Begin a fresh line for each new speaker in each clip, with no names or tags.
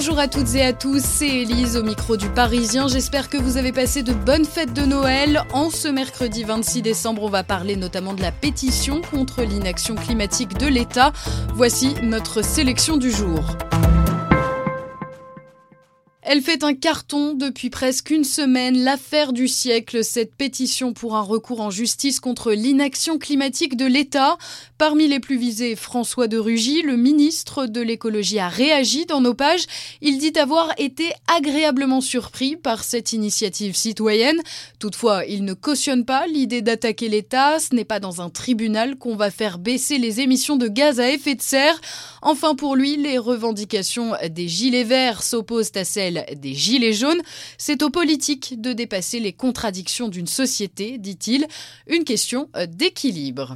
Bonjour à toutes et à tous, c'est Elise au micro du Parisien. J'espère que vous avez passé de bonnes fêtes de Noël. En ce mercredi 26 décembre, on va parler notamment de la pétition contre l'inaction climatique de l'État. Voici notre sélection du jour. Elle fait un carton depuis presque une semaine. L'affaire du siècle, cette pétition pour un recours en justice contre l'inaction climatique de l'État. Parmi les plus visés, François de Rugy, le ministre de l'écologie, a réagi dans nos pages. Il dit avoir été agréablement surpris par cette initiative citoyenne. Toutefois, il ne cautionne pas l'idée d'attaquer l'État. Ce n'est pas dans un tribunal qu'on va faire baisser les émissions de gaz à effet de serre. Enfin, pour lui, les revendications des Gilets verts s'opposent à celles des Gilets jaunes. C'est aux politiques de dépasser les contradictions d'une société, dit-il. Une question d'équilibre.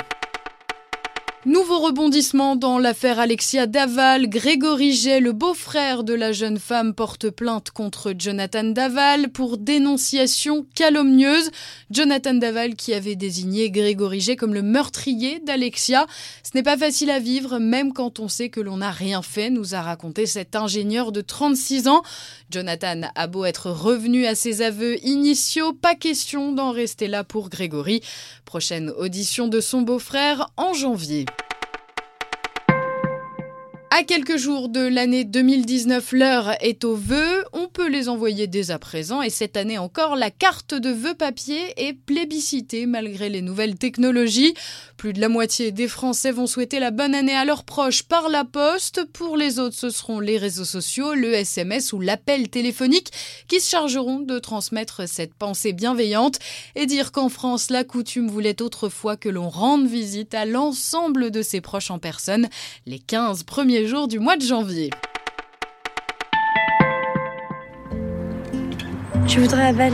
Nouveau rebondissement dans l'affaire Alexia Daval. Grégory Jay, le beau-frère de la jeune femme, porte plainte contre Jonathan Daval pour dénonciation calomnieuse. Jonathan Daval qui avait désigné Grégory Jay comme le meurtrier d'Alexia. Ce n'est pas facile à vivre, même quand on sait que l'on n'a rien fait, nous a raconté cet ingénieur de 36 ans. Jonathan a beau être revenu à ses aveux initiaux, pas question d'en rester là pour Grégory. Prochaine audition de son beau-frère en janvier. À quelques jours de l'année 2019, l'heure est aux vœux. On peut les envoyer dès à présent et cette année encore, la carte de vœux papier est plébiscitée malgré les nouvelles technologies. Plus de la moitié des Français vont souhaiter la bonne année à leurs proches par la poste. Pour les autres, ce seront les réseaux sociaux, le SMS ou l'appel téléphonique qui se chargeront de transmettre cette pensée bienveillante et dire qu'en France, la coutume voulait autrefois que l'on rende visite à l'ensemble de ses proches en personne les 15 premiers jours du mois de janvier.
Je voudrais Abel.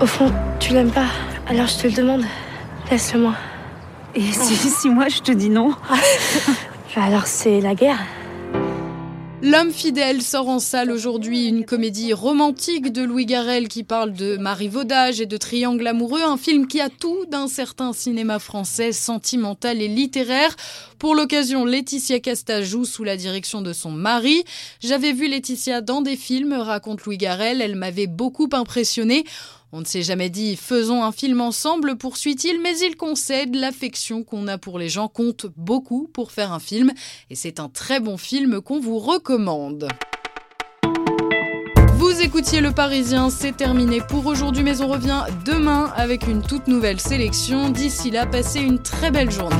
Au fond, tu l'aimes pas, alors je te le demande. Laisse-le-moi.
Et si, si moi je te dis non
Alors c'est la guerre.
L'homme fidèle sort en salle aujourd'hui une comédie romantique de Louis Garrel qui parle de marivaudage et de triangle amoureux, un film qui a tout d'un certain cinéma français sentimental et littéraire. Pour l'occasion, Laetitia Casta joue sous la direction de son mari. J'avais vu Laetitia dans des films, raconte Louis Garrel, elle m'avait beaucoup impressionné. On ne s'est jamais dit faisons un film ensemble, poursuit-il, mais il concède l'affection qu'on a pour les gens compte beaucoup pour faire un film, et c'est un très bon film qu'on vous recommande. Vous écoutiez Le Parisien, c'est terminé pour aujourd'hui, mais on revient demain avec une toute nouvelle sélection. D'ici là, passez une très belle journée.